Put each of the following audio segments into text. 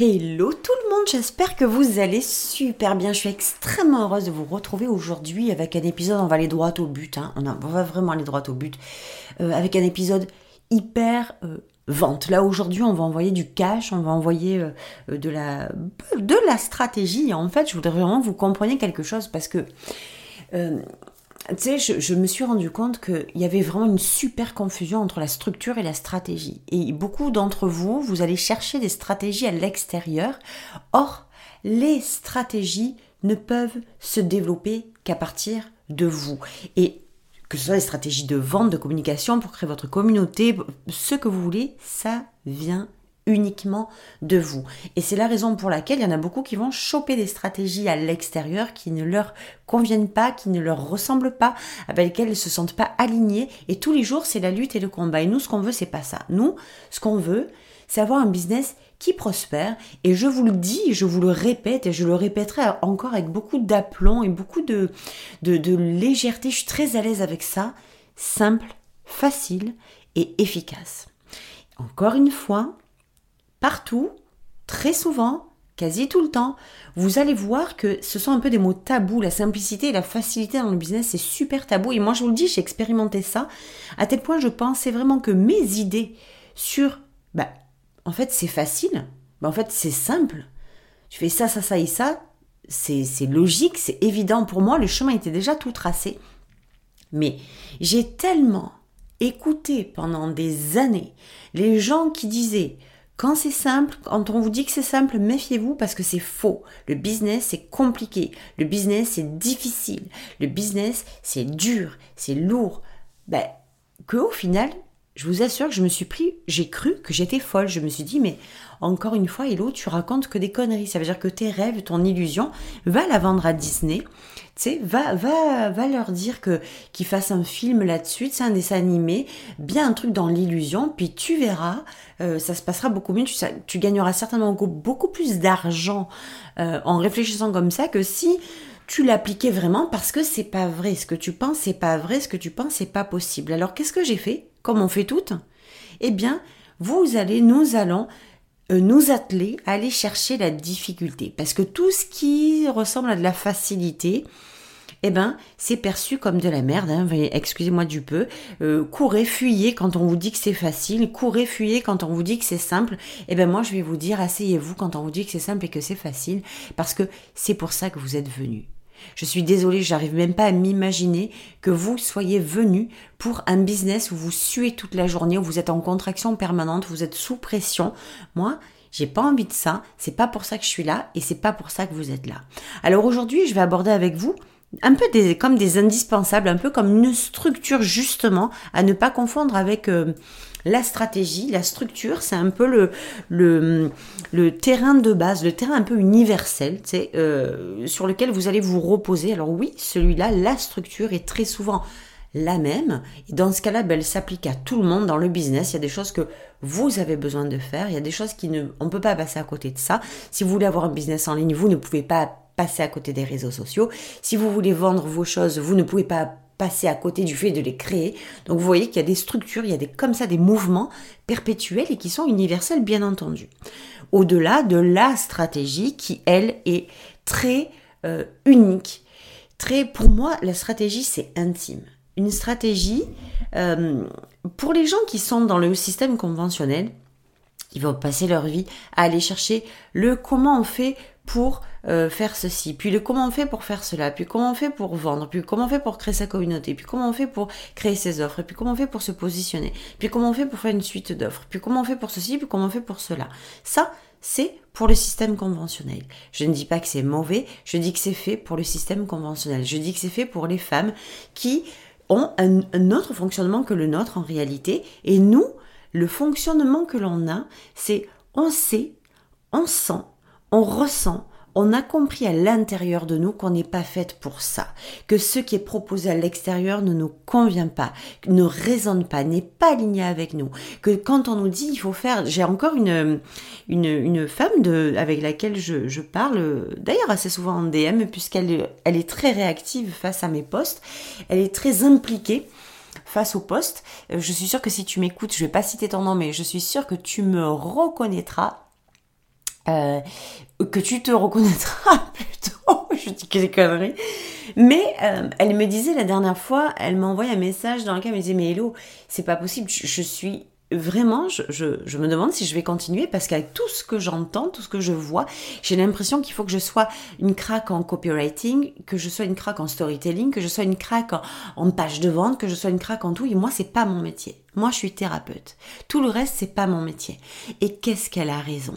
Hello tout le monde, j'espère que vous allez super bien. Je suis extrêmement heureuse de vous retrouver aujourd'hui avec un épisode, on va aller droit au but, hein. on, va vraiment aller droit au but, euh, avec un épisode hyper euh, vente. Là aujourd'hui on va envoyer du cash, on va envoyer euh, de, la, de la stratégie. En fait je voudrais vraiment que vous compreniez quelque chose parce que tu sais, je, me suis rendu compte qu'il y avait vraiment une super confusion entre la structure et la stratégie. Et beaucoup d'entre vous, vous allez chercher des stratégies à l'extérieur. Or, les stratégies ne peuvent se développer qu'à partir de vous. Et que ce soit des stratégies de vente, de communication pour créer votre communauté, ce que vous voulez, ça vient uniquement de vous. Et c'est la raison pour laquelle il y en a beaucoup qui vont choper des stratégies à l'extérieur qui ne leur conviennent pas, qui ne leur ressemblent pas, avec lesquelles ils se sentent pas alignés. Et tous les jours, c'est la lutte et le combat. Et nous, ce qu'on veut, c'est pas ça. Nous, ce qu'on veut, c'est avoir un business qui prospère. Et je vous le dis, je vous le répète, et je le répéterai encore avec beaucoup d'aplomb et beaucoup de, de légèreté. Je suis très à l'aise avec ça. Simple, facile et efficace. Encore une fois, partout, très souvent, quasi tout le temps, vous allez voir que ce sont un peu des mots tabous. La simplicité et la facilité dans le business, c'est super tabou. Et moi, je vous le dis, j'ai expérimenté ça, à tel point je pensais vraiment que mes idées sur, bah, en fait, c'est facile, bah, en fait, c'est simple. Tu fais ça, ça, ça et ça, c'est logique, c'est évident pour moi, le chemin était déjà tout tracé. Mais j'ai tellement écouté pendant des années les gens qui disaient quand c'est simple, quand on vous dit que c'est simple, méfiez-vous parce que c'est faux. Le business, c'est compliqué. Le business, c'est difficile. Le business, c'est dur, c'est lourd. Ben, que au final, je vous assure que je me suis pris, j'ai cru que j'étais folle. Je me suis dit, mais encore une fois, Hello, tu racontes que des conneries. Ça veut dire que tes rêves, ton illusion, va la vendre à Disney. Tu sais, va, va, va leur dire que qu'ils fassent un film là-dessus, c'est un dessin animé, bien un truc dans l'illusion, puis tu verras, euh, ça se passera beaucoup mieux. Tu, gagneras certainement beaucoup plus d'argent euh, en réfléchissant comme ça que si tu l'appliquais vraiment parce que c'est pas vrai. Ce que tu penses, c'est pas vrai. Ce que tu penses, c'est pas possible. Alors qu'est-ce que j'ai fait? Comme on fait toutes? Eh bien, vous allez, nous allons nous atteler à aller chercher la difficulté. Parce que tout ce qui ressemble à de la facilité, eh ben, c'est perçu comme de la merde. Hein, excusez-moi du peu. Euh, courez, fuyez quand on vous dit que c'est facile. Courez, fuyez quand on vous dit que c'est simple. Eh ben, moi, je vais vous dire, asseyez-vous quand on vous dit que c'est simple et que c'est facile, parce que c'est pour ça que vous êtes venu. Je suis désolée, j'arrive même pas à m'imaginer que vous soyez venu pour un business où vous suez toute la journée, où vous êtes en contraction permanente, vous êtes sous pression. Moi, j'ai pas envie de ça, c'est pas pour ça que je suis là et c'est pas pour ça que vous êtes là. Alors aujourd'hui, je vais aborder avec vous un peu comme des indispensables, un peu comme une structure justement à ne pas confondre avec euh, la stratégie, la structure, c'est un peu le, terrain de base, le terrain un peu universel, euh, sur lequel vous allez vous reposer. Alors oui, celui-là, la structure est très souvent la même. Dans ce cas-là, ben, elle s'applique à tout le monde dans le business. Il y a des choses que vous avez besoin de faire. Il y a des choses qui ne, on peut pas passer à côté de ça. Si vous voulez avoir un business en ligne, vous ne pouvez pas passer à côté des réseaux sociaux. Si vous voulez vendre vos choses, vous ne pouvez pas passer à côté du fait de les créer. Donc vous voyez qu'il y a des structures, il y a des comme ça des mouvements perpétuels et qui sont universels bien entendu. Au-delà de la stratégie qui elle est très euh, unique. Pour moi la stratégie c'est intime. Une stratégie euh, pour les gens qui sont dans le système conventionnel, ils vont passer leur vie à aller chercher le comment on fait pour euh, faire ceci, puis le comment on fait pour faire cela, puis comment on fait pour vendre, puis comment on fait pour créer sa communauté, puis comment on fait pour créer ses offres, puis comment on fait pour se positionner, puis comment on fait pour faire une suite d'offres, puis comment on fait pour ceci, puis comment on fait pour cela. Ça, c'est pour le système conventionnel. Je ne dis pas que c'est mauvais, je dis que c'est fait pour le système conventionnel. Je dis que c'est fait pour les femmes qui ont un, un autre fonctionnement que le nôtre en réalité, et nous, le fonctionnement que l'on a, c'est on sait, on sent, on ressent, on a compris à l'intérieur de nous qu'on n'est pas faite pour ça, que ce qui est proposé à l'extérieur ne nous convient pas, ne résonne pas, n'est pas aligné avec nous, que quand on nous dit il faut faire, j'ai encore une, une, femme de, avec laquelle je, je parle, d'ailleurs assez souvent en DM, puisqu'elle elle est très réactive face à mes posts, elle est très impliquée face au poste. Euh, je suis sûre que si tu m'écoutes, je vais pas citer ton nom, mais je suis sûre que tu me reconnaîtras. Euh, que tu te reconnaîtras plutôt. je dis que des conneries. Mais euh, elle me disait la dernière fois, elle m'a envoyé un message dans lequel elle me disait Mais Hello, c'est pas possible, je suis vraiment, je, me demande si je vais continuer parce qu'avec tout ce que j'entends, tout ce que je vois, j'ai l'impression qu'il faut que je sois une craque en copywriting, que je sois une craque en storytelling, que je sois une craque en, page de vente, que je sois une craque en tout. Et moi, c'est pas mon métier. Moi, je suis thérapeute. Tout le reste, c'est pas mon métier. Et qu'est-ce qu'elle a raison?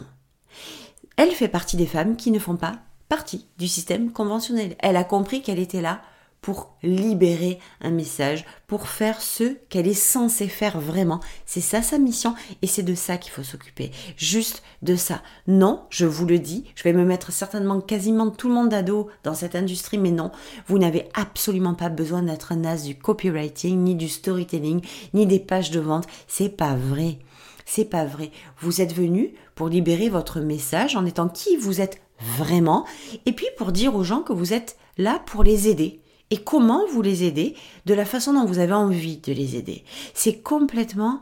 Elle fait partie des femmes qui ne font pas partie du système conventionnel. Elle a compris qu'elle était là pour libérer un message, pour faire ce qu'elle est censée faire vraiment. C'est ça sa mission et c'est de ça qu'il faut s'occuper. Juste de ça. Non, je vous le dis, je vais me mettre certainement quasiment tout le monde à dos dans cette industrie, mais non, vous n'avez absolument pas besoin d'être un as du copywriting, ni du storytelling, ni des pages de vente. C'est pas vrai. C'est pas vrai. Vous êtes venu pour libérer votre message en étant qui vous êtes vraiment et puis pour dire aux gens que vous êtes là pour les aider et comment vous les aidez de la façon dont vous avez envie de les aider. C'est complètement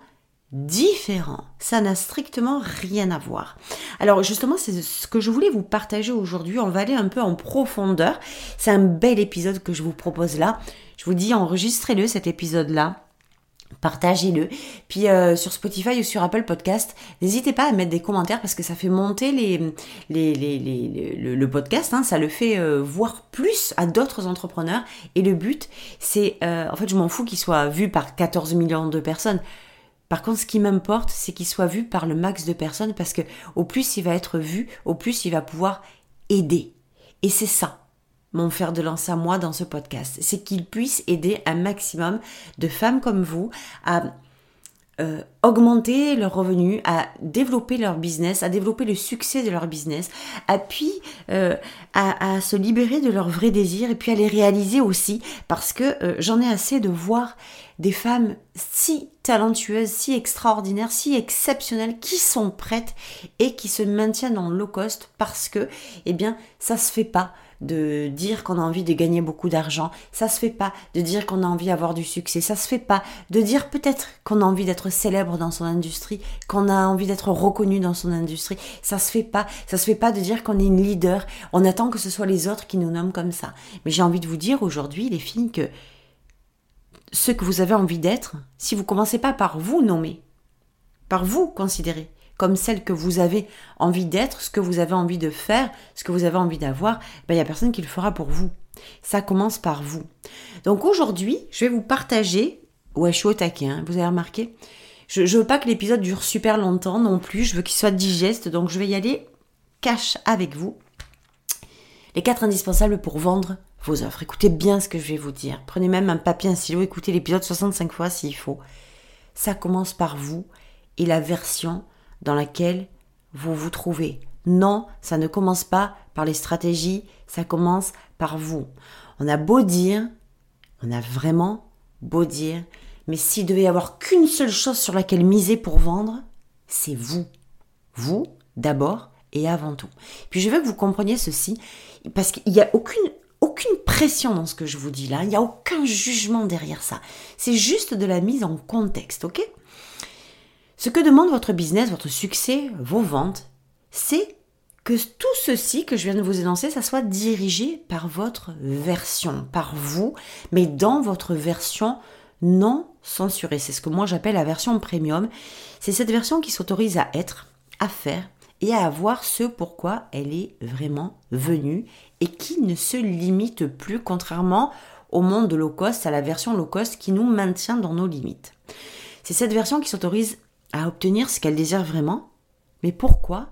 différent. Ça n'a strictement rien à voir. Alors justement, c'est ce que je voulais vous partager aujourd'hui. On va aller un peu en profondeur. C'est un bel épisode que je vous propose là. Je vous dis, enregistrez-le cet épisode-là partagez-le. Puis euh, sur Spotify ou sur Apple Podcast, n'hésitez pas à mettre des commentaires parce que ça fait monter le, podcast, hein, ça le fait euh, voir plus à d'autres entrepreneurs. Et le but, c'est, euh, en fait, je m'en fous qu'il soit vu par 14 millions de personnes. Par contre, ce qui m'importe, c'est qu'il soit vu par le max de personnes parce que au plus il va être vu, au plus il va pouvoir aider. Et c'est ça mon fer de lance à moi dans ce podcast. C'est qu'il puisse aider un maximum de femmes comme vous à euh, augmenter leurs revenus, à développer leur business, à développer le succès de leur business, à puis euh, à, se libérer de leurs vrais désirs et puis à les réaliser aussi parce que euh, j'en ai assez de voir des femmes si talentueuses, si extraordinaires, si exceptionnelles qui sont prêtes et qui se maintiennent en low cost parce que eh bien ça se fait pas de dire qu'on a envie de gagner beaucoup d'argent, ça se fait pas de dire qu'on a envie d'avoir du succès, ça se fait pas de dire peut-être qu'on a envie d'être célèbre dans son industrie, qu'on a envie d'être reconnu dans son industrie, ça se fait pas, ça se fait pas de dire qu'on est une leader, on attend que ce soit les autres qui nous nomment comme ça. Mais j'ai envie de vous dire aujourd'hui les filles que ce que vous avez envie d'être, si vous commencez pas par vous nommer, par vous considérer, comme celle que vous avez envie d'être, ce que vous avez envie de faire, ce que vous avez envie d'avoir, ben, il n'y a personne qui le fera pour vous. Ça commence par vous. Donc aujourd'hui, je vais vous partager. Ouais, je suis au taquet, hein, vous avez remarqué je, ne veux pas que l'épisode dure super longtemps non plus, je veux qu'il soit digeste, donc je vais y aller cash avec vous. Les quatre indispensables pour vendre vos offres. Écoutez bien ce que je vais vous dire. Prenez même un papier, un stylo, écoutez l'épisode 65 fois s'il faut. Ça commence par vous et la version dans laquelle vous vous trouvez. Non, ça ne commence pas par les stratégies, ça commence par vous. On a beau dire, on a vraiment beau dire, mais s'il devait y avoir qu'une seule chose sur laquelle miser pour vendre, c'est vous. Vous, d'abord et avant tout. Puis je veux que vous compreniez ceci, parce qu'il n'y a aucune, aucune pression dans ce que je vous dis là, il n'y a aucun jugement derrière ça. C'est juste de la mise en contexte, ok? Ce que demande votre business, votre succès, vos ventes, c'est que tout ceci que je viens de vous énoncer, ça soit dirigé par votre version, par vous, mais dans votre version non censurée. C'est ce que moi j'appelle la version premium. C'est cette version qui s'autorise à être, à faire et à avoir ce pourquoi elle est vraiment venue et qui ne se limite plus, contrairement au monde de low cost, à la version low cost qui nous maintient dans nos limites. C'est cette version qui s'autorise à obtenir ce qu'elle désire vraiment. Mais pourquoi?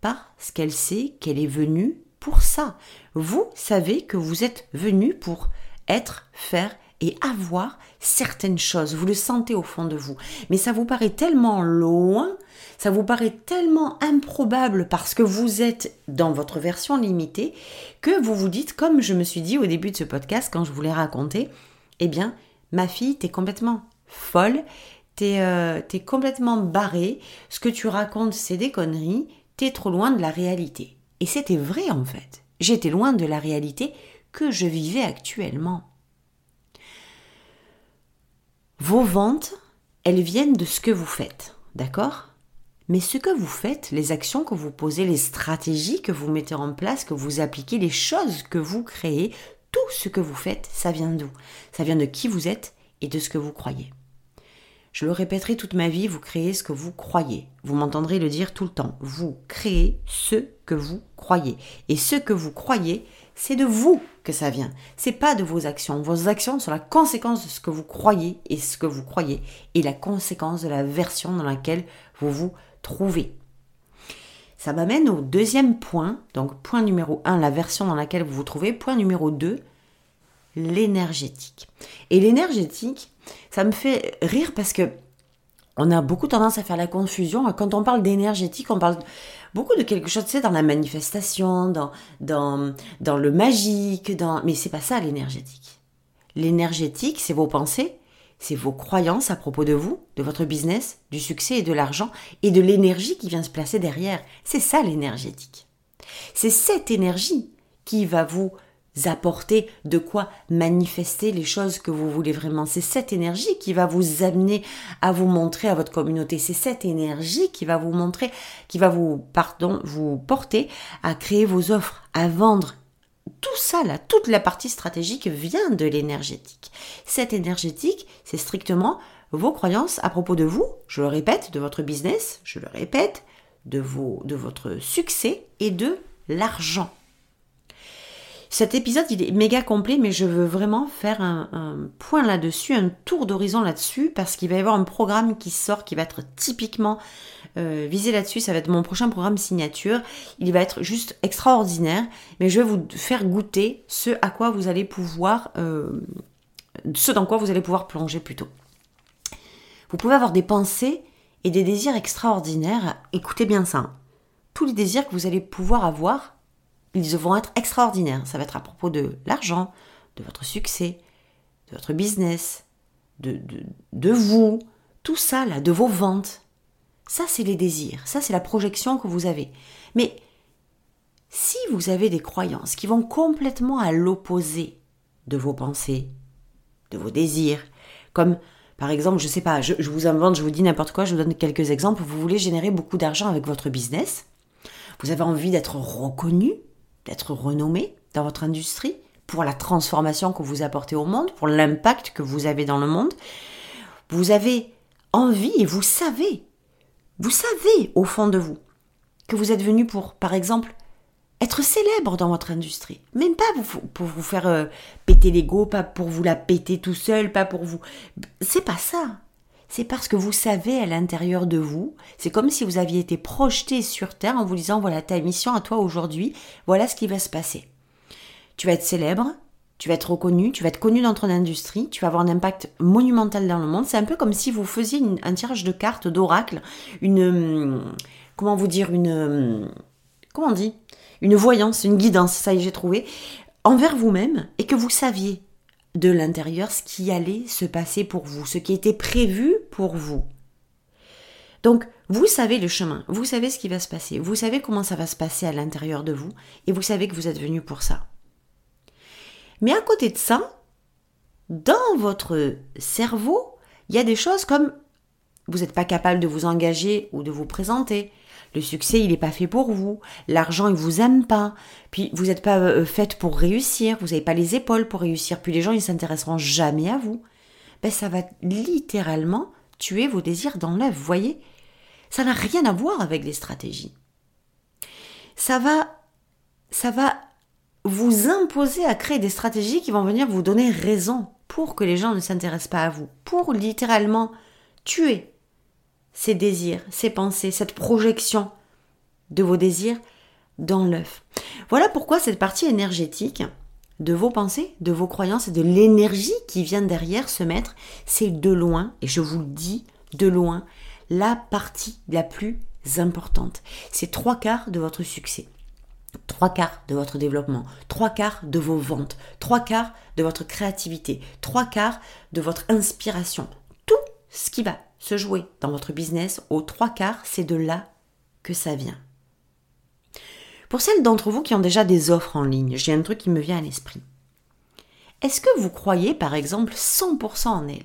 Parce qu'elle sait qu'elle est venue pour ça. Vous savez que vous êtes venu pour être, faire et avoir certaines choses. Vous le sentez au fond de vous. Mais ça vous paraît tellement loin, ça vous paraît tellement improbable parce que vous êtes dans votre version limitée que vous vous dites, comme je me suis dit au début de ce podcast quand je vous l'ai raconté, eh bien, ma fille, t'es complètement folle, t'es euh, es complètement barrée, ce que tu racontes, c'est des conneries, t'es trop loin de la réalité. Et c'était vrai en fait. J'étais loin de la réalité que je vivais actuellement. Vos ventes, elles viennent de ce que vous faites, d'accord? Mais ce que vous faites, les actions que vous posez, les stratégies que vous mettez en place, que vous appliquez, les choses que vous créez, tout ce que vous faites, ça vient d'où? Ça vient de qui vous êtes et de ce que vous croyez. Je le répéterai toute ma vie, vous créez ce que vous croyez. Vous m'entendrez le dire tout le temps. Vous créez ce que vous croyez. Et ce que vous croyez, c'est de vous que ça vient. C'est pas de vos actions. Vos actions sont la conséquence de ce que vous croyez et ce que vous croyez est la conséquence de la version dans laquelle vous vous trouvez. Ça m'amène au deuxième point. Donc point numéro 1, la version dans laquelle vous vous trouvez. Point numéro 2, l'énergétique. Et l'énergétique, ça me fait rire parce que on a beaucoup tendance à faire la confusion. Quand on parle d'énergétique, on parle beaucoup de quelque chose, tu sais, dans la manifestation, dans, dans, dans le magique, dans... mais c'est pas ça l'énergétique. L'énergétique, c'est vos pensées, c'est vos croyances à propos de vous, de votre business, du succès et de l'argent, et de l'énergie qui vient se placer derrière. C'est ça l'énergétique. C'est cette énergie qui va vous apporter de quoi manifester les choses que vous voulez vraiment. C'est cette énergie qui va vous amener à vous montrer à votre communauté. C'est cette énergie qui va vous montrer, qui va vous, pardon, vous porter à créer vos offres, à vendre. Tout ça là, toute la partie stratégique vient de l'énergétique. Cette énergétique, c'est strictement vos croyances à propos de vous, je le répète, de votre business, je le répète, de, vos, de votre succès et de l'argent. Cet épisode, il est méga complet, mais je veux vraiment faire un, point là-dessus, un tour d'horizon là-dessus, parce qu'il va y avoir un programme qui sort qui va être typiquement euh, visé là-dessus. Ça va être mon prochain programme signature. Il va être juste extraordinaire, mais je vais vous faire goûter ce à quoi vous allez pouvoir, euh, ce dans quoi vous allez pouvoir plonger plutôt. Vous pouvez avoir des pensées et des désirs extraordinaires. Écoutez bien ça. Hein. Tous les désirs que vous allez pouvoir avoir ils vont être extraordinaires. Ça va être à propos de l'argent, de votre succès, de votre business, de, de, vous, tout ça là, de vos ventes. Ça, c'est les désirs, ça, c'est la projection que vous avez. Mais si vous avez des croyances qui vont complètement à l'opposé de vos pensées, de vos désirs, comme par exemple, je sais pas, je, je vous invente, je vous dis n'importe quoi, je vous donne quelques exemples. Vous voulez générer beaucoup d'argent avec votre business, vous avez envie d'être reconnu, d'être renommé dans votre industrie, pour la transformation que vous apportez au monde, pour l'impact que vous avez dans le monde. Vous avez envie et vous savez, vous savez au fond de vous que vous êtes venu pour, par exemple, être célèbre dans votre industrie. Même pas pour vous faire euh, péter l'ego, pas pour vous la péter tout seul, pas pour vous. C'est pas ça c'est parce que vous savez à l'intérieur de vous, c'est comme si vous aviez été projeté sur Terre en vous disant voilà ta mission à toi aujourd'hui, voilà ce qui va se passer. Tu vas être célèbre, tu vas être reconnu, tu vas être connu dans ton industrie, tu vas avoir un impact monumental dans le monde. C'est un peu comme si vous faisiez un tirage de cartes d'oracle, une comment vous dire une comment on dit? Une voyance, une guidance, ça y j'ai trouvé envers vous-même et que vous saviez de l'intérieur ce qui allait se passer pour vous, ce qui était prévu pour vous. Donc, vous savez le chemin, vous savez ce qui va se passer, vous savez comment ça va se passer à l'intérieur de vous, et vous savez que vous êtes venu pour ça. Mais à côté de ça, dans votre cerveau, il y a des choses comme vous n'êtes pas capable de vous engager ou de vous présenter, le succès, il n'est pas fait pour vous. L'argent, il vous aime pas. Puis vous n'êtes pas euh, faite pour réussir. Vous n'avez pas les épaules pour réussir. Puis les gens, ils s'intéresseront jamais à vous. Ben, ça va littéralement tuer vos désirs dans. Vous voyez? Ça n'a rien à voir avec les stratégies. Ça va, ça va vous imposer à créer des stratégies qui vont venir vous donner raison pour que les gens ne s'intéressent pas à vous. Pour littéralement tuer ces désirs, ces pensées, cette projection de vos désirs dans l'œuf. Voilà pourquoi cette partie énergétique, de vos pensées, de vos croyances et de l'énergie qui vient derrière se mettre, c'est de loin, et je vous le dis, de loin, la partie la plus importante. C'est trois quarts de votre succès. Trois quarts de votre développement, trois quarts de vos ventes, trois quarts de votre créativité, trois quarts de votre inspiration. Tout ce qui va se jouer dans votre business, aux trois quarts, c'est de là que ça vient. Pour celles d'entre vous qui ont déjà des offres en ligne, j'ai un truc qui me vient à l'esprit. Est-ce que vous croyez par exemple 100% en elles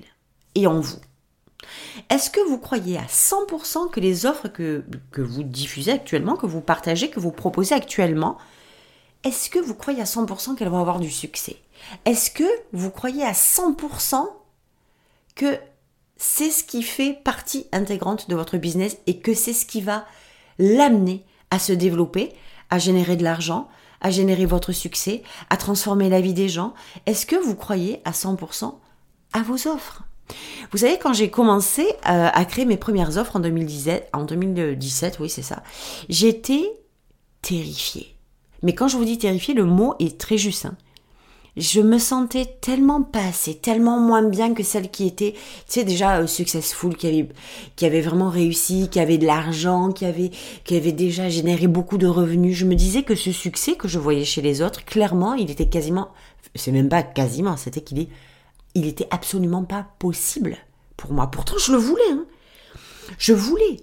et en vous? Est-ce que vous croyez à 100% que les offres que, que vous diffusez actuellement, que vous partagez, que vous proposez actuellement, est-ce que vous croyez à 100% qu'elles vont avoir du succès? Est-ce que vous croyez à 100% que c'est ce qui fait partie intégrante de votre business et que c'est ce qui va l'amener à se développer, à générer de l'argent, à générer votre succès, à transformer la vie des gens Est-ce que vous croyez à 100% à vos offres? Vous savez, quand j'ai commencé euh, à créer mes premières offres en 2017, en 2017 oui c'est ça, j'étais terrifiée. Mais quand je vous dis terrifiée, le mot est très juste. Hein je me sentais tellement pas tellement moins bien que celle qui était, tu sais, déjà euh, successful, qui avait, vraiment réussi, qui avait de l'argent, qui avait, qui avait déjà généré beaucoup de revenus. Je me disais que ce succès que je voyais chez les autres, clairement, il était quasiment, c'est même pas quasiment, c'était qu'il est, il était absolument pas possible pour moi. Pourtant, je le voulais, hein. Je voulais.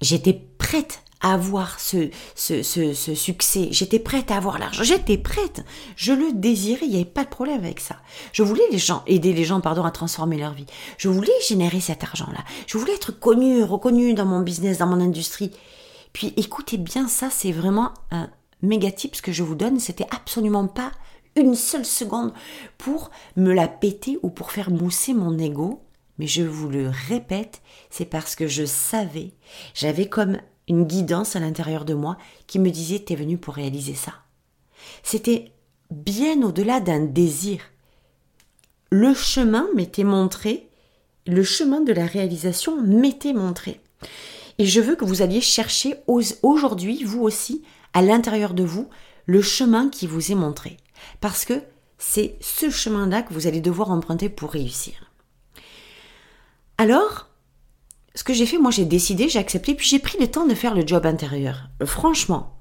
J'étais prête avoir ce, ce, ce, succès. J'étais prête à avoir l'argent. J'étais prête. Je le désirais. Il n'y avait pas de problème avec ça. Je voulais les gens, aider les gens, pardon, à transformer leur vie. Je voulais générer cet argent-là. Je voulais être connue, reconnue dans mon business, dans mon industrie. Puis écoutez bien ça, c'est vraiment un méga tip ce que je vous donne. C'était absolument pas une seule seconde pour me la péter ou pour faire mousser mon ego. Mais je vous le répète, c'est parce que je savais, j'avais comme guidance à l'intérieur de moi qui me disait t'es venu pour réaliser ça. C'était bien au-delà d'un désir. Le chemin m'était montré, le chemin de la réalisation m'était montré. Et je veux que vous alliez chercher aujourd'hui, vous aussi, à l'intérieur de vous, le chemin qui vous est montré. Parce que c'est ce chemin-là que vous allez devoir emprunter pour réussir. Alors, ce que j'ai fait, moi j'ai décidé, j'ai accepté, puis j'ai pris le temps de faire le job intérieur. Franchement.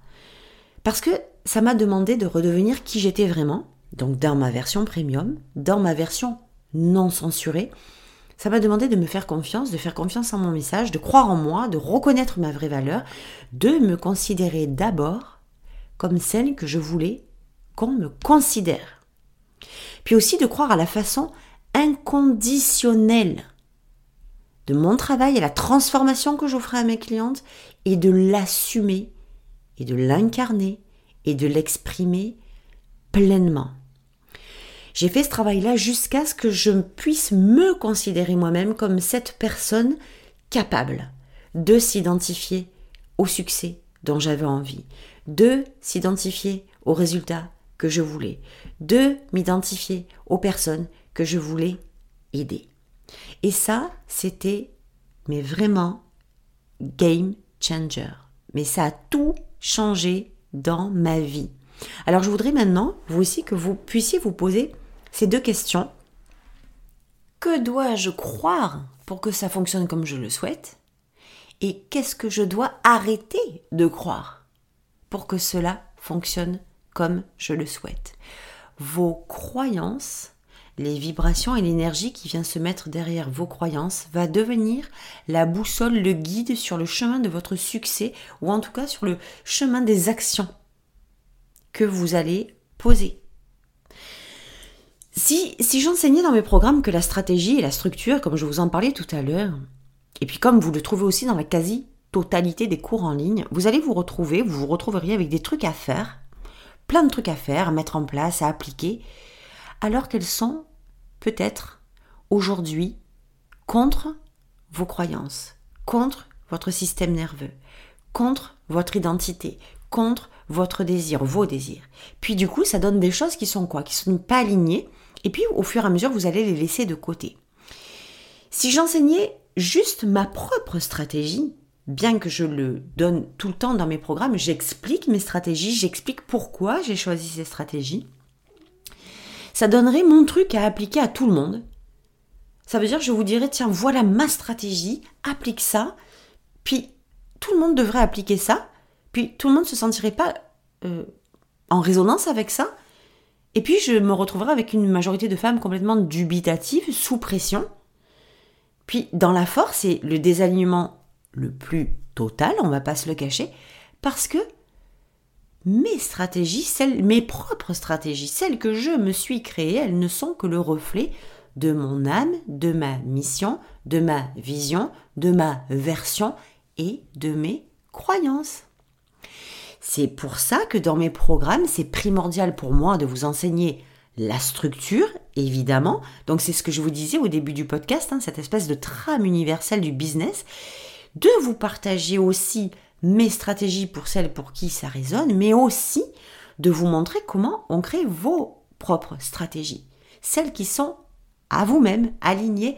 Parce que ça m'a demandé de redevenir qui j'étais vraiment, donc dans ma version premium, dans ma version non censurée. Ça m'a demandé de me faire confiance, de faire confiance en mon message, de croire en moi, de reconnaître ma vraie valeur, de me considérer d'abord comme celle que je voulais qu'on me considère. Puis aussi de croire à la façon inconditionnelle mon travail et la transformation que j'offrais à mes clientes et de l'assumer et de l'incarner et de l'exprimer pleinement. J'ai fait ce travail-là jusqu'à ce que je puisse me considérer moi-même comme cette personne capable de s'identifier au succès dont j'avais envie, de s'identifier aux résultats que je voulais, de m'identifier aux personnes que je voulais aider. Et ça, c'était, mais vraiment, game changer. Mais ça a tout changé dans ma vie. Alors je voudrais maintenant, vous aussi, que vous puissiez vous poser ces deux questions. Que dois-je croire pour que ça fonctionne comme je le souhaite? Et qu'est-ce que je dois arrêter de croire pour que cela fonctionne comme je le souhaite? Vos croyances les vibrations et l'énergie qui vient se mettre derrière vos croyances va devenir la boussole, le guide sur le chemin de votre succès ou en tout cas sur le chemin des actions que vous allez poser. Si, si j'enseignais dans mes programmes que la stratégie et la structure, comme je vous en parlais tout à l'heure, et puis comme vous le trouvez aussi dans la quasi-totalité des cours en ligne, vous allez vous retrouver, vous vous retrouveriez avec des trucs à faire, plein de trucs à faire, à mettre en place, à appliquer, alors qu'elles sont peut-être aujourd'hui contre vos croyances, contre votre système nerveux, contre votre identité, contre votre désir, vos désirs. Puis du coup, ça donne des choses qui sont quoi Qui sont pas alignées. Et puis au fur et à mesure, vous allez les laisser de côté. Si j'enseignais juste ma propre stratégie, bien que je le donne tout le temps dans mes programmes, j'explique mes stratégies, j'explique pourquoi j'ai choisi ces stratégies ça donnerait mon truc à appliquer à tout le monde. Ça veut dire que je vous dirais, tiens, voilà ma stratégie, applique ça, puis tout le monde devrait appliquer ça, puis tout le monde ne se sentirait pas euh, en résonance avec ça, et puis je me retrouverai avec une majorité de femmes complètement dubitatives, sous pression. Puis dans la force et le désalignement le plus total, on va pas se le cacher, parce que mes stratégies, celles, mes propres stratégies, celles que je me suis créées, elles ne sont que le reflet de mon âme, de ma mission, de ma vision, de ma version et de mes croyances. C'est pour ça que dans mes programmes, c'est primordial pour moi de vous enseigner la structure, évidemment. Donc c'est ce que je vous disais au début du podcast, hein, cette espèce de trame universelle du business. De vous partager aussi mes stratégies pour celles pour qui ça résonne, mais aussi de vous montrer comment on crée vos propres stratégies. Celles qui sont à vous-même, alignées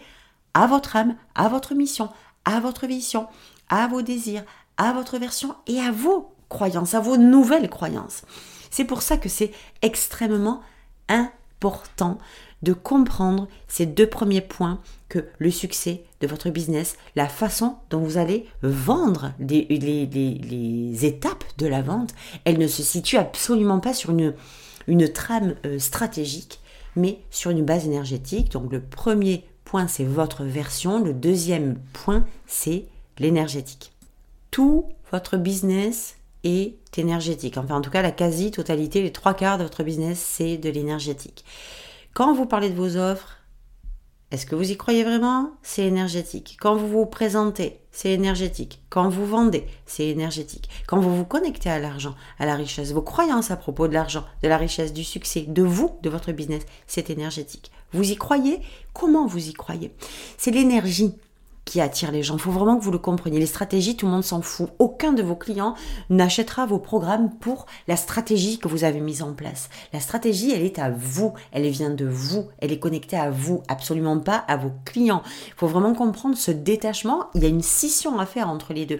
à votre âme, à votre mission, à votre vision, à vos désirs, à votre version et à vos croyances, à vos nouvelles croyances. C'est pour ça que c'est extrêmement important de comprendre ces deux premiers points que le succès de votre business, la façon dont vous allez vendre les, étapes de la vente, elle ne se situe absolument pas sur une, une trame euh, stratégique, mais sur une base énergétique. Donc le premier point, c'est votre version. Le deuxième point, c'est l'énergétique. Tout votre business est énergétique. Enfin, en tout cas, la quasi-totalité, les trois quarts de votre business, c'est de l'énergétique. Quand vous parlez de vos offres, est-ce que vous y croyez vraiment? C'est énergétique. Quand vous vous présentez, c'est énergétique. Quand vous vendez, c'est énergétique. Quand vous vous connectez à l'argent, à la richesse, vos croyances à propos de l'argent, de la richesse, du succès, de vous, de votre business, c'est énergétique. Vous y croyez? Comment vous y croyez? C'est l'énergie qui attire les gens. Il faut vraiment que vous le compreniez. Les stratégies, tout le monde s'en fout. Aucun de vos clients n'achètera vos programmes pour la stratégie que vous avez mise en place. La stratégie, elle est à vous. Elle vient de vous. Elle est connectée à vous, absolument pas à vos clients. Il faut vraiment comprendre ce détachement. Il y a une scission à faire entre les deux.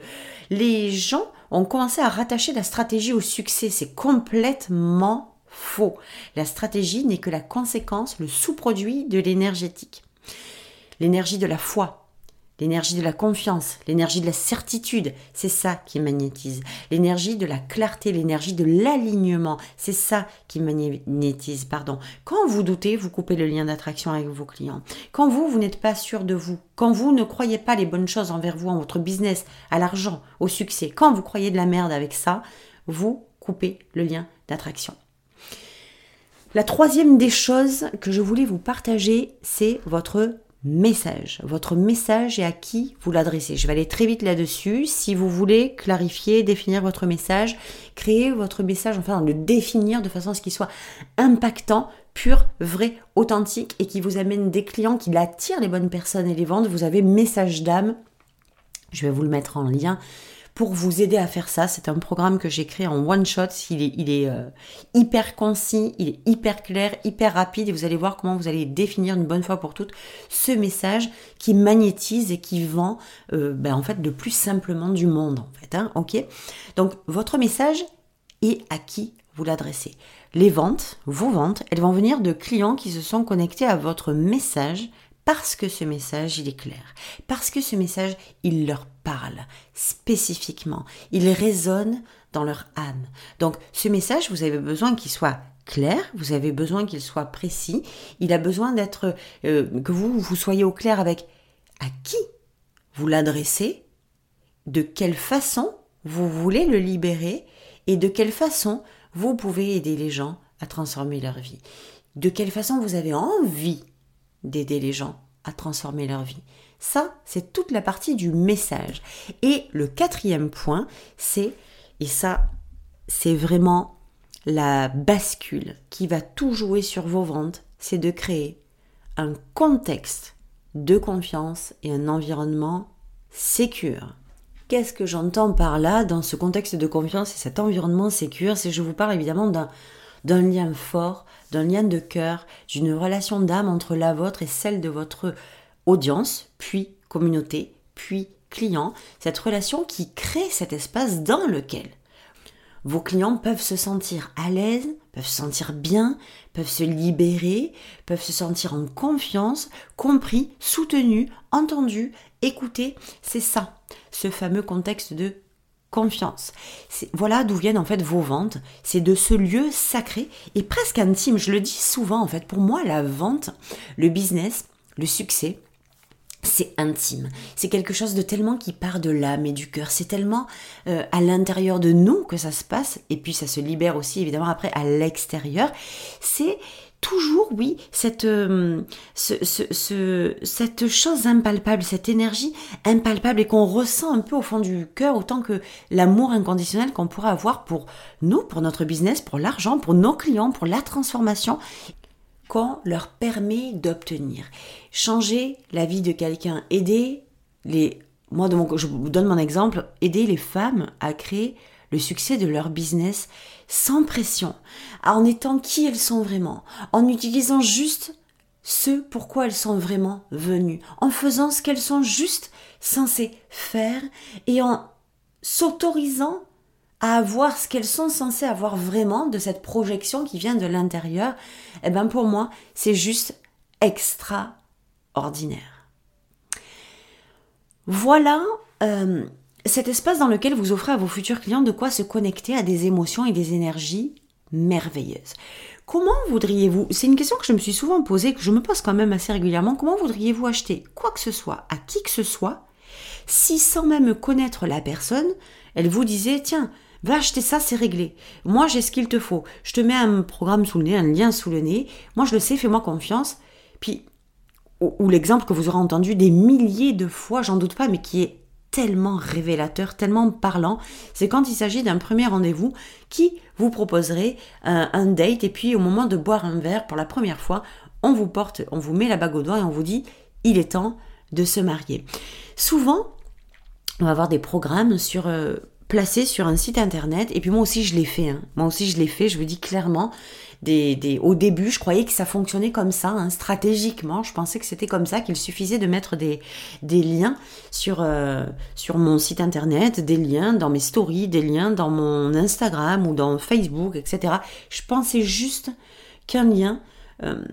Les gens ont commencé à rattacher la stratégie au succès. C'est complètement faux. La stratégie n'est que la conséquence, le sous-produit de l'énergétique. L'énergie de la foi, l'énergie de la confiance, l'énergie de la certitude, c'est ça qui magnétise. L'énergie de la clarté, l'énergie de l'alignement, c'est ça qui magnétise, pardon. Quand vous doutez, vous coupez le lien d'attraction avec vos clients. Quand vous, vous n'êtes pas sûr de vous, quand vous ne croyez pas les bonnes choses envers vous, en votre business, à l'argent, au succès, quand vous croyez de la merde avec ça, vous coupez le lien d'attraction. La troisième des choses que je voulais vous partager, c'est votre message. Votre message et à qui vous l'adressez. Je vais aller très vite là-dessus. Si vous voulez clarifier, définir votre message, créer votre message, enfin le définir de façon à ce qu'il soit impactant, pur, vrai, authentique et qui vous amène des clients, qui l'attire les bonnes personnes et les ventes, vous avez message d'âme. Je vais vous le mettre en lien pour vous aider à faire ça. C'est un programme que j'ai créé en one shot. Il est, euh, hyper concis, il est hyper clair, hyper rapide et vous allez voir comment vous allez définir une bonne fois pour toutes ce message qui magnétise et qui vend euh, ben, en fait le plus simplement du monde. Hein, Donc votre message et à qui vous l'adressez? Les ventes, vos ventes, elles vont venir de clients qui se sont connectés à votre message parce que ce message, il est clair, parce que ce message, il leur parle spécifiquement, il résonne dans leur âme. Donc ce message, vous avez besoin qu'il soit clair, vous avez besoin qu'il soit précis, il a besoin d'être, euh, que vous, vous soyez au clair avec à qui vous l'adressez, de quelle façon vous voulez le libérer et de quelle façon vous pouvez aider les gens à transformer leur vie. De quelle façon vous avez envie d'aider les gens à transformer leur vie. Ça, c'est toute la partie du message. Et le quatrième point, c'est, et ça, c'est vraiment la bascule qui va tout jouer sur vos ventes, c'est de créer un contexte de confiance et un environnement sécure. Qu'est-ce que j'entends par là dans ce contexte de confiance et cet environnement sécure? C'est je vous parle évidemment d'un d'un lien fort, d'un lien de cœur, d'une relation d'âme entre la vôtre et celle de votre audience, puis communauté, puis client, cette relation qui crée cet espace dans lequel vos clients peuvent se sentir à l'aise peuvent se sentir bien, peuvent se libérer, peuvent se sentir en confiance, compris, soutenus, entendus, écoutés. C'est ça, ce fameux contexte de confiance. Voilà d'où viennent en fait vos ventes. C'est de ce lieu sacré et presque intime. Je le dis souvent en fait. Pour moi, la vente, le business, le succès, c'est intime. C'est quelque chose de tellement qui part de l'âme et du cœur. C'est tellement euh, à l'intérieur de nous que ça se passe. Et puis ça se libère aussi évidemment après à l'extérieur. C'est toujours, oui, cette, euh, cette chose impalpable, cette énergie impalpable et qu'on ressent un peu au fond du cœur, autant que l'amour inconditionnel qu'on pourrait avoir pour nous, pour notre business, pour l'argent, pour nos clients, pour la transformation qu'on leur permet d'obtenir. Changer la vie de quelqu'un, aider les... Moi, je vous donne mon exemple, aider les femmes à créer le succès de leur business sans pression, en étant qui elles sont vraiment, en utilisant juste ce pourquoi elles sont vraiment venues, en faisant ce qu'elles sont juste censées faire et en s'autorisant à avoir ce qu'elles sont censées avoir vraiment de cette projection qui vient de l'intérieur, eh ben pour moi, c'est juste extraordinaire. Voilà euh, cet espace dans lequel vous offrez à vos futurs clients de quoi se connecter à des émotions et des énergies merveilleuses. Comment voudriez-vous, c'est une question que je me suis souvent posée, que je me pose quand même assez régulièrement, comment voudriez-vous acheter quoi que ce soit à qui que ce soit, si sans même connaître la personne, elle vous disait, tiens, va acheter ça, c'est réglé. Moi, j'ai ce qu'il te faut. Je te mets un programme sous le nez, un lien sous le nez. Moi, je le sais, fais-moi confiance. Puis, ou l'exemple que vous aurez entendu des milliers de fois, j'en doute pas, mais qui est tellement révélateur, tellement parlant, c'est quand il s'agit d'un premier rendez-vous qui vous proposerait un, date et puis au moment de boire un verre pour la première fois, on vous porte, on vous met la bague au doigt et on vous dit il est temps de se marier. Souvent, on va avoir des programmes sur euh, placés sur un site internet et puis moi aussi je l'ai fait. Hein. Moi aussi je l'ai fait. Je vous dis clairement, au début, je croyais que ça fonctionnait comme ça, hein, stratégiquement. Je pensais que c'était comme ça, qu'il suffisait de mettre des, liens sur, euh, sur mon site internet, des liens dans mes stories, des liens dans mon Instagram ou dans Facebook, etc. Je pensais juste qu'un lien, euh,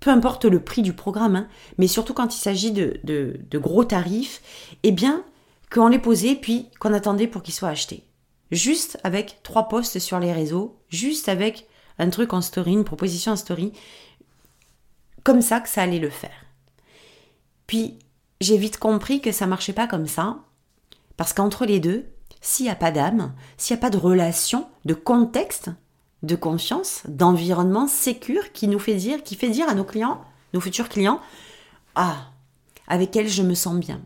peu importe le prix du programme, hein, mais surtout quand il s'agit de gros tarifs, eh bien, qu'on les posait puis qu'on attendait pour qu'ils soient achetés. Juste avec trois posts sur les réseaux, juste avec un truc en story, une proposition en story, comme ça que ça allait le faire. Puis j'ai vite compris que ça marchait pas comme ça, parce qu'entre les deux, s'il n'y a pas d'âme, s'il n'y a pas de relation, de contexte, de confiance, d'environnement sécure qui nous fait dire, qui fait dire à nos clients, nos futurs clients, ah, avec elle je me sens bien.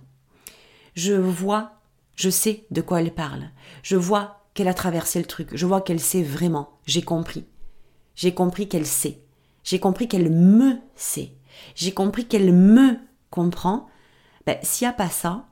Je vois, je sais de quoi elle parle. Je vois qu'elle a traversé le truc. Je vois qu'elle sait vraiment. J'ai compris. J'ai compris qu'elle sait. J'ai compris qu'elle me sait. J'ai compris qu'elle me comprend. Ben, s'il n'y a pas ça,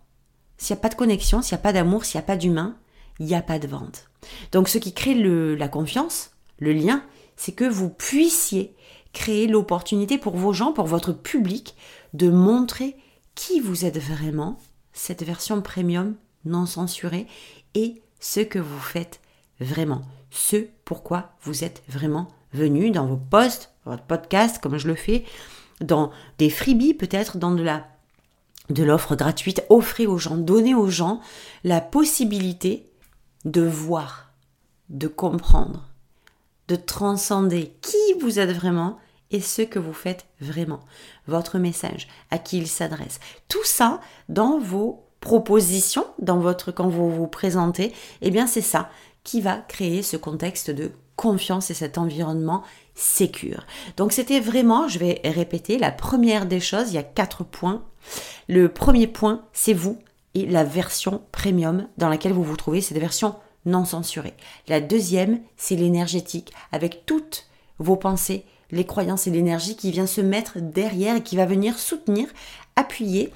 s'il n'y a pas de connexion, s'il n'y a pas d'amour, s'il n'y a pas d'humain, il n'y a pas de vente. Donc ce qui crée la confiance, le lien, c'est que vous puissiez créer l'opportunité pour vos gens, pour votre public, de montrer qui vous êtes vraiment, cette version premium non censurée, et ce que vous faites vraiment, ce pourquoi vous êtes vraiment venu dans vos posts, votre podcast, comme je le fais, dans des freebies peut-être, dans de la de l'offre gratuite, offrez aux gens, donnez aux gens la possibilité de voir, de comprendre, de transcender qui vous êtes vraiment et ce que vous faites vraiment, votre message, à qui il s'adresse. Tout ça dans vos propositions, dans votre quand vous vous présentez, eh bien c'est ça qui va créer ce contexte de confiance et cet environnement sécure. Donc c'était vraiment, je vais répéter, la première des choses, il y a quatre points. Le premier point, c'est vous et la version premium dans laquelle vous vous trouvez, c'est des versions non censurées. La deuxième, c'est l'énergétique, avec toutes vos pensées, les croyances et l'énergie qui vient se mettre derrière et qui va venir soutenir, appuyer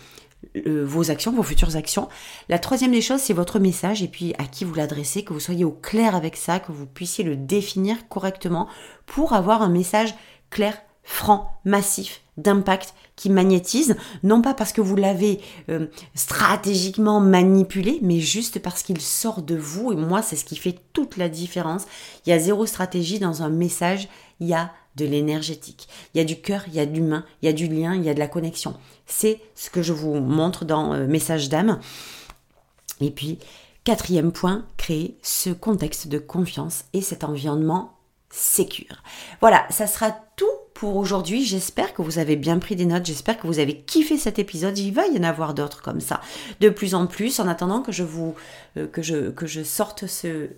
vos actions, vos futures actions. La troisième des choses, c'est votre message et puis à qui vous l'adressez, que vous soyez au clair avec ça, que vous puissiez le définir correctement pour avoir un message clair, franc, massif, d'impact qui magnétise, non pas parce que vous l'avez euh, stratégiquement manipulé, mais juste parce qu'il sort de vous. Et moi, c'est ce qui fait toute la différence. Il y a zéro stratégie dans un message, il y a de l'énergétique. Il y a du cœur, il y a de l'humain, il y a du lien, il y a de la connexion. C'est ce que je vous montre dans euh, Message d'âme. Et puis, quatrième point, créer ce contexte de confiance et cet environnement sécure. Voilà, ça sera tout pour aujourd'hui. J'espère que vous avez bien pris des notes. J'espère que vous avez kiffé cet épisode. Il va y en avoir d'autres comme ça, de plus en plus. En attendant que je vous euh, que je sorte ce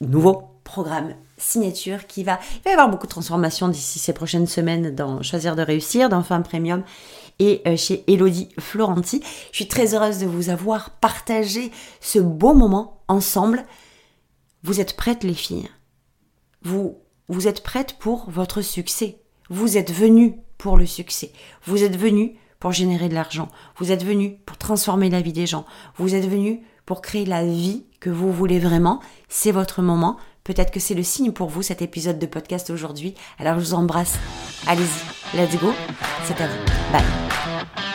nouveau programme signature qui va il va y avoir beaucoup de transformations d'ici ces prochaines semaines dans Choisir de réussir, dans Femme Premium et euh, chez Elodie Florenti. Je suis très heureuse de vous avoir partagé ce beau moment ensemble. Vous êtes prêtes les filles? Vous vous êtes prêtes pour votre succès. Vous êtes venus pour le succès. Vous êtes venus pour générer de l'argent. Vous êtes venus pour transformer la vie des gens. Vous êtes venus pour créer la vie que vous voulez vraiment. C'est votre moment. Peut-être que c'est le signe pour vous cet épisode de podcast aujourd'hui. Alors je vous embrasse. Allez-y, let's go. C'est à vous. Bye.